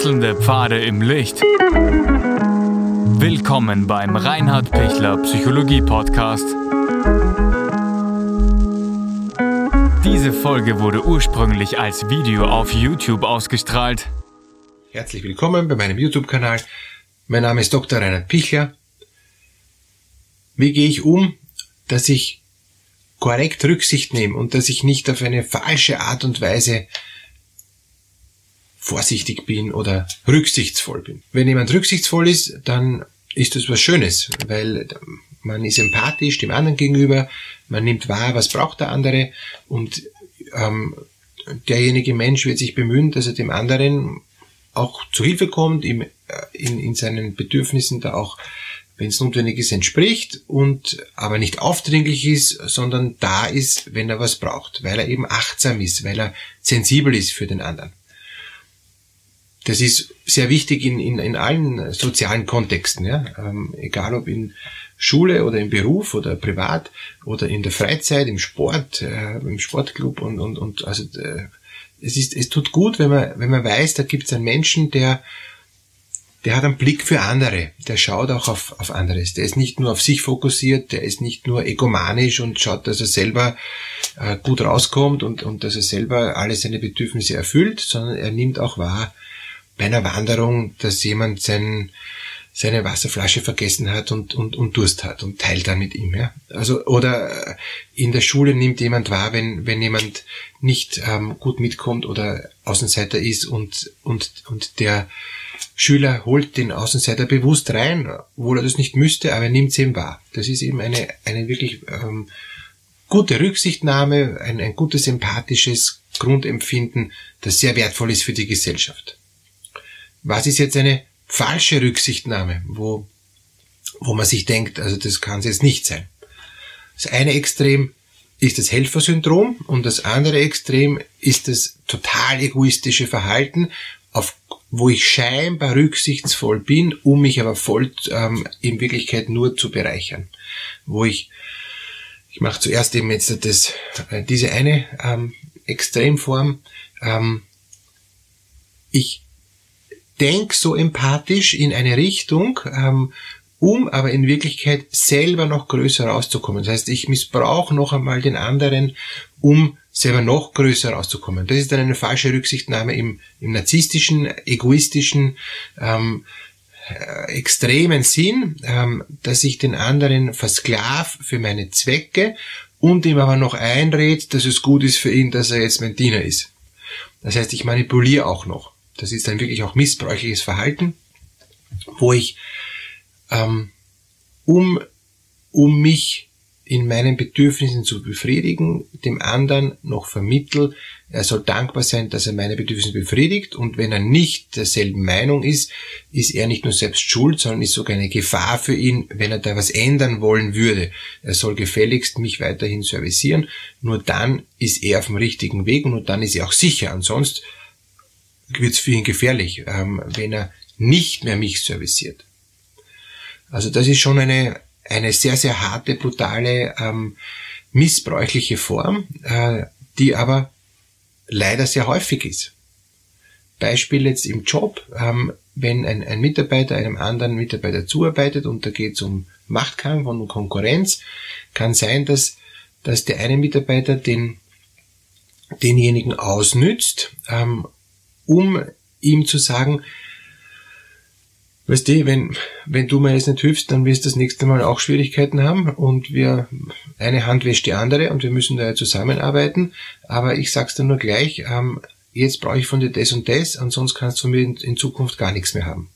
Wechselnde Pfade im Licht. Willkommen beim Reinhard Pichler Psychologie Podcast. Diese Folge wurde ursprünglich als Video auf YouTube ausgestrahlt. Herzlich willkommen bei meinem YouTube-Kanal. Mein Name ist Dr. Reinhard Pichler. Wie gehe ich um, dass ich korrekt Rücksicht nehme und dass ich nicht auf eine falsche Art und Weise vorsichtig bin oder rücksichtsvoll bin. Wenn jemand rücksichtsvoll ist, dann ist das was Schönes, weil man ist empathisch dem anderen gegenüber, man nimmt wahr, was braucht der andere und ähm, derjenige Mensch wird sich bemühen, dass er dem anderen auch zu Hilfe kommt, ihm äh, in, in seinen Bedürfnissen da auch, wenn es notwendig ist, entspricht und aber nicht aufdringlich ist, sondern da ist, wenn er was braucht, weil er eben achtsam ist, weil er sensibel ist für den anderen. Das ist sehr wichtig in, in, in allen sozialen Kontexten, ja? Ähm, egal ob in Schule oder im Beruf oder privat oder in der Freizeit, im Sport, äh, im Sportclub und, und, und also äh, es ist, es tut gut, wenn man, wenn man weiß, da gibt es einen Menschen, der, der hat einen Blick für andere, der schaut auch auf, auf anderes, der ist nicht nur auf sich fokussiert, der ist nicht nur egomanisch und schaut, dass er selber äh, gut rauskommt und, und dass er selber alle seine Bedürfnisse erfüllt, sondern er nimmt auch wahr, bei einer Wanderung, dass jemand sein, seine Wasserflasche vergessen hat und, und, und Durst hat und teilt dann mit ihm. Ja? Also, oder in der Schule nimmt jemand wahr, wenn, wenn jemand nicht ähm, gut mitkommt oder Außenseiter ist und, und, und der Schüler holt den Außenseiter bewusst rein, obwohl er das nicht müsste, aber er nimmt es eben wahr. Das ist eben eine, eine wirklich ähm, gute Rücksichtnahme, ein, ein gutes empathisches Grundempfinden, das sehr wertvoll ist für die Gesellschaft was ist jetzt eine falsche Rücksichtnahme, wo, wo man sich denkt, also das kann es jetzt nicht sein. Das eine Extrem ist das Helfersyndrom und das andere Extrem ist das total egoistische Verhalten, auf, wo ich scheinbar rücksichtsvoll bin, um mich aber voll ähm, in Wirklichkeit nur zu bereichern. Wo ich, ich mache zuerst eben jetzt das, äh, diese eine ähm, Extremform, ähm, ich denk so empathisch in eine Richtung, ähm, um aber in Wirklichkeit selber noch größer rauszukommen. Das heißt, ich missbrauche noch einmal den anderen, um selber noch größer rauszukommen. Das ist dann eine falsche Rücksichtnahme im, im narzisstischen, egoistischen, ähm, äh, extremen Sinn, ähm, dass ich den anderen versklav für meine Zwecke und ihm aber noch einrät, dass es gut ist für ihn, dass er jetzt mein Diener ist. Das heißt, ich manipuliere auch noch das ist dann wirklich auch missbräuchliches Verhalten, wo ich ähm, um, um mich in meinen Bedürfnissen zu befriedigen, dem anderen noch vermittel, er soll dankbar sein, dass er meine Bedürfnisse befriedigt und wenn er nicht derselben Meinung ist, ist er nicht nur selbst schuld, sondern ist sogar eine Gefahr für ihn, wenn er da was ändern wollen würde. Er soll gefälligst mich weiterhin servicieren, nur dann ist er auf dem richtigen Weg und nur dann ist er auch sicher. Ansonsten wird es für ihn gefährlich, ähm, wenn er nicht mehr mich serviciert. Also das ist schon eine, eine sehr, sehr harte, brutale, ähm, missbräuchliche Form, äh, die aber leider sehr häufig ist. Beispiel jetzt im Job, ähm, wenn ein, ein Mitarbeiter einem anderen Mitarbeiter zuarbeitet und da geht es um Machtkampf und Konkurrenz, kann sein, dass, dass der eine Mitarbeiter den, denjenigen ausnützt, ähm, um ihm zu sagen, weißt du, wenn, wenn du mir jetzt nicht hilfst, dann wirst du das nächste Mal auch Schwierigkeiten haben und wir, eine Hand wäscht die andere und wir müssen da ja zusammenarbeiten, aber ich sag's dir nur gleich, ähm, jetzt brauche ich von dir das und das, ansonsten kannst du mir in, in Zukunft gar nichts mehr haben.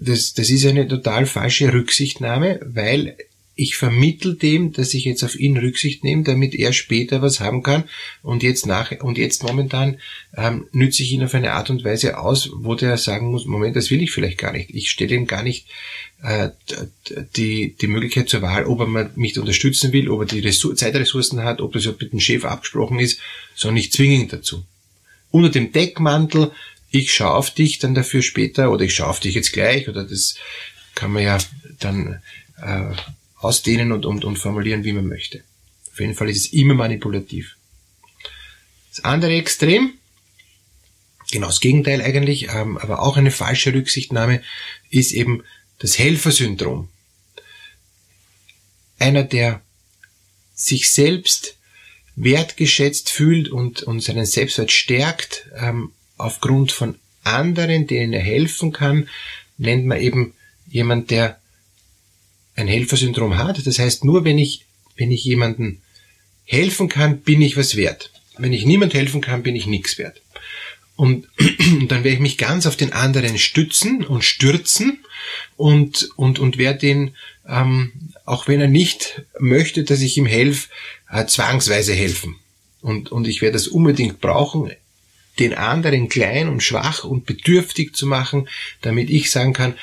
Das, das ist eine total falsche Rücksichtnahme, weil ich vermittel dem, dass ich jetzt auf ihn Rücksicht nehme, damit er später was haben kann und jetzt nach und jetzt momentan ähm, nütze ich ihn auf eine Art und Weise aus, wo der sagen muss, Moment, das will ich vielleicht gar nicht. Ich stelle ihm gar nicht äh, die, die Möglichkeit zur Wahl, ob er mich unterstützen will, ob er die Ressour Zeitressourcen hat, ob das mit dem Chef abgesprochen ist, sondern ich zwinge ihn dazu. Unter dem Deckmantel, ich schaue auf dich dann dafür später oder ich schaue auf dich jetzt gleich oder das kann man ja dann äh, ausdehnen und, und, und formulieren, wie man möchte. Auf jeden Fall ist es immer manipulativ. Das andere Extrem Genau das Gegenteil eigentlich, ähm, aber auch eine falsche Rücksichtnahme ist eben das Helfersyndrom. Einer, der sich selbst wertgeschätzt fühlt und, und seinen Selbstwert stärkt, ähm, aufgrund von anderen, denen er helfen kann, nennt man eben jemand, der ein Helfersyndrom hat. Das heißt, nur wenn ich, wenn ich jemanden helfen kann, bin ich was wert. Wenn ich niemand helfen kann, bin ich nichts wert. Und dann werde ich mich ganz auf den anderen stützen und stürzen und, und, und werde den, ähm, auch wenn er nicht möchte, dass ich ihm helfe, äh, zwangsweise helfen. Und, und ich werde das unbedingt brauchen, den anderen klein und schwach und bedürftig zu machen, damit ich sagen kann,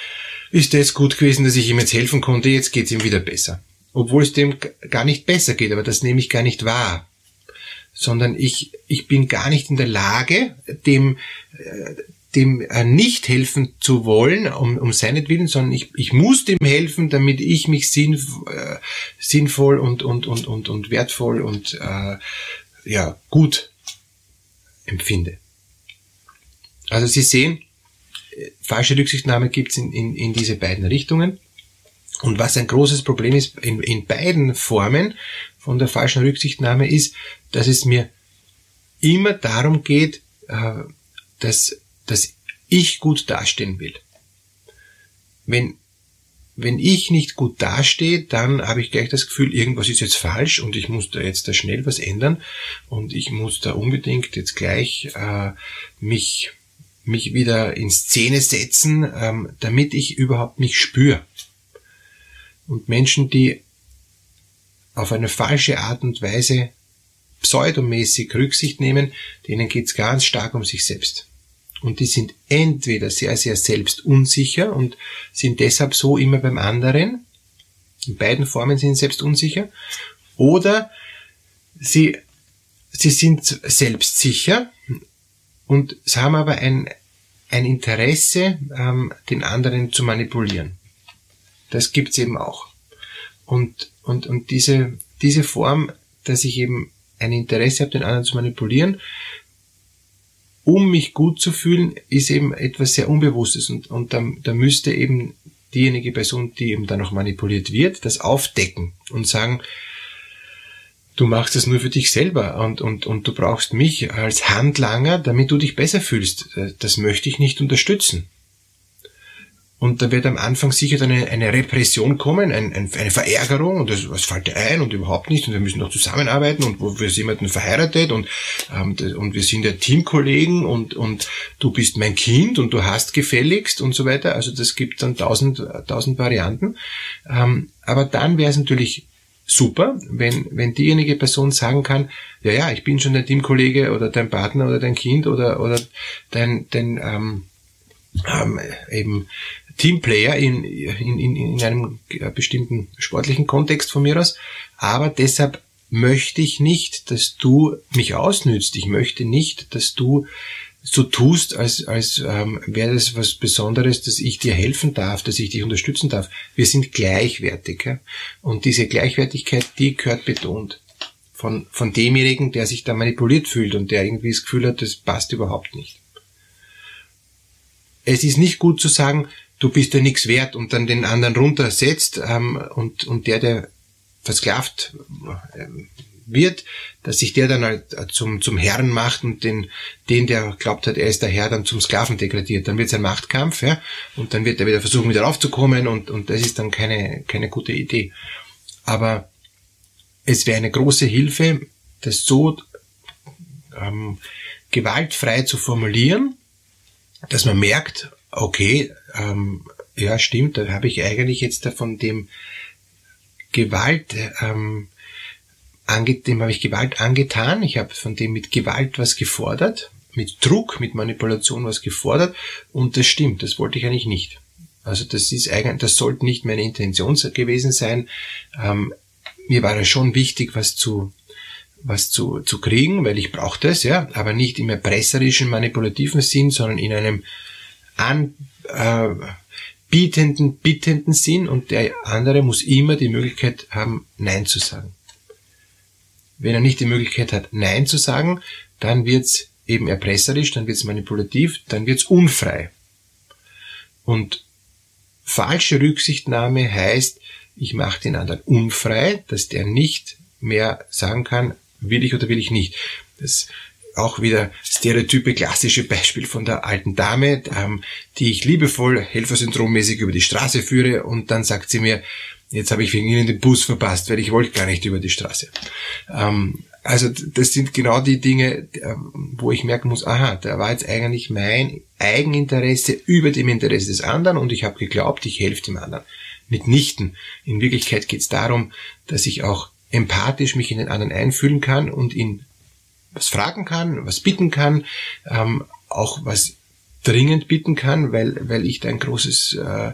ist das gut gewesen, dass ich ihm jetzt helfen konnte, jetzt geht's ihm wieder besser. Obwohl es dem gar nicht besser geht, aber das nehme ich gar nicht wahr sondern ich, ich bin gar nicht in der Lage, dem, äh, dem äh, nicht helfen zu wollen, um, um seinetwillen, sondern ich, ich muss dem helfen, damit ich mich sinn, äh, sinnvoll und, und, und, und, und wertvoll und äh, ja, gut empfinde. Also Sie sehen, falsche Rücksichtnahme gibt es in, in, in diese beiden Richtungen. Und was ein großes Problem ist in, in beiden Formen von der falschen Rücksichtnahme ist, dass es mir immer darum geht, äh, dass, dass ich gut dastehen will. Wenn, wenn ich nicht gut dastehe, dann habe ich gleich das Gefühl, irgendwas ist jetzt falsch und ich muss da jetzt da schnell was ändern und ich muss da unbedingt jetzt gleich äh, mich, mich wieder in Szene setzen, ähm, damit ich überhaupt mich spüre. Und Menschen, die auf eine falsche Art und Weise pseudomäßig Rücksicht nehmen, denen geht es ganz stark um sich selbst. Und die sind entweder sehr, sehr selbstunsicher und sind deshalb so immer beim anderen, in beiden Formen sind sie selbst unsicher, oder sie, sie sind selbstsicher und sie haben aber ein, ein Interesse, ähm, den anderen zu manipulieren. Das gibt's eben auch. Und, und, und diese, diese Form, dass ich eben ein Interesse habe, den anderen zu manipulieren, um mich gut zu fühlen, ist eben etwas sehr Unbewusstes. Und, und da, da müsste eben diejenige Person, die eben dann noch manipuliert wird, das aufdecken und sagen, du machst das nur für dich selber und, und, und du brauchst mich als Handlanger, damit du dich besser fühlst. Das möchte ich nicht unterstützen. Und da wird am Anfang sicher dann eine, eine Repression kommen, ein, ein, eine Verärgerung und das, was fällt dir ein und überhaupt nicht und wir müssen noch zusammenarbeiten und wo wir sind jemanden verheiratet und, ähm, und wir sind ja Teamkollegen und, und du bist mein Kind und du hast gefälligst und so weiter. Also das gibt dann tausend, tausend Varianten. Ähm, aber dann wäre es natürlich super, wenn, wenn diejenige Person sagen kann, ja, ja, ich bin schon dein Teamkollege oder dein Partner oder dein Kind oder, oder dein, dein ähm, ähm, eben Teamplayer in, in, in, in einem bestimmten sportlichen Kontext von mir aus. Aber deshalb möchte ich nicht, dass du mich ausnützt. Ich möchte nicht, dass du so tust, als, als ähm, wäre das was Besonderes, dass ich dir helfen darf, dass ich dich unterstützen darf. Wir sind gleichwertig. Ja? Und diese Gleichwertigkeit, die gehört betont. Von, von demjenigen, der sich da manipuliert fühlt und der irgendwie das Gefühl hat, das passt überhaupt nicht. Es ist nicht gut zu sagen, du bist ja nichts wert und dann den anderen runtersetzt ähm, und, und der, der versklavt äh, wird, dass sich der dann halt zum, zum Herrn macht und den, den, der glaubt hat, er ist der Herr, dann zum Sklaven degradiert. Dann wird es ein Machtkampf, ja, und dann wird er wieder versuchen, wieder raufzukommen und, und das ist dann keine, keine gute Idee. Aber es wäre eine große Hilfe, das so ähm, gewaltfrei zu formulieren, dass man merkt, okay, ähm, ja stimmt, da habe ich eigentlich jetzt von dem Gewalt, ähm, ange dem habe ich Gewalt angetan, ich habe von dem mit Gewalt was gefordert, mit Druck, mit Manipulation was gefordert und das stimmt, das wollte ich eigentlich nicht. Also das ist eigentlich, das sollte nicht meine Intention gewesen sein. Ähm, mir war es schon wichtig, was zu was zu, zu kriegen, weil ich brauchte es, ja, aber nicht im erpresserischen, manipulativen Sinn, sondern in einem anbietenden, äh, bittenden Sinn und der andere muss immer die Möglichkeit haben, Nein zu sagen. Wenn er nicht die Möglichkeit hat, Nein zu sagen, dann wird's eben erpresserisch, dann wird es manipulativ, dann wird es unfrei. Und falsche Rücksichtnahme heißt, ich mache den anderen unfrei, dass der nicht mehr sagen kann, will ich oder will ich nicht. Das auch wieder stereotype klassische Beispiel von der alten Dame, ähm, die ich liebevoll helfersyndrommäßig über die Straße führe und dann sagt sie mir, jetzt habe ich wegen Ihnen den Bus verpasst, weil ich wollte gar nicht über die Straße. Ähm, also das sind genau die Dinge, ähm, wo ich merken muss, aha, da war jetzt eigentlich mein Eigeninteresse über dem Interesse des anderen und ich habe geglaubt, ich helfe dem anderen. Mitnichten. In Wirklichkeit geht es darum, dass ich auch empathisch mich in den anderen einfühlen kann und ihn was fragen kann, was bitten kann, ähm, auch was dringend bitten kann, weil, weil ich da ein großes äh,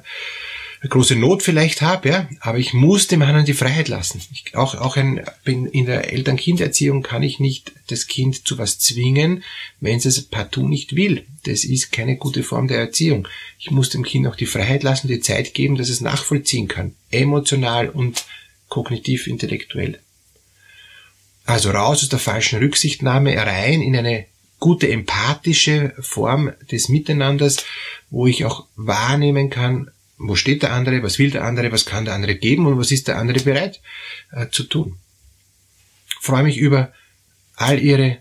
große Not vielleicht habe, ja, aber ich muss dem anderen die Freiheit lassen. Ich, auch auch ein, bin in der Eltern-Kind-Erziehung kann ich nicht das Kind zu was zwingen, wenn es es partout nicht will. Das ist keine gute Form der Erziehung. Ich muss dem Kind auch die Freiheit lassen, die Zeit geben, dass es nachvollziehen kann, emotional und kognitiv intellektuell. Also raus aus der falschen Rücksichtnahme, rein in eine gute empathische Form des Miteinanders, wo ich auch wahrnehmen kann, wo steht der andere, was will der andere, was kann der andere geben und was ist der andere bereit äh, zu tun. Ich freue mich über all Ihre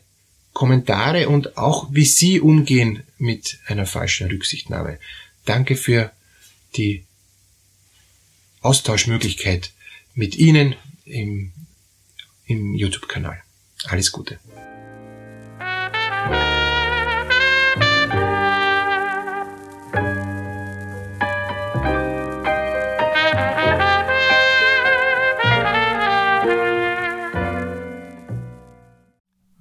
Kommentare und auch wie Sie umgehen mit einer falschen Rücksichtnahme. Danke für die Austauschmöglichkeit mit Ihnen im, im YouTube-Kanal. Alles Gute.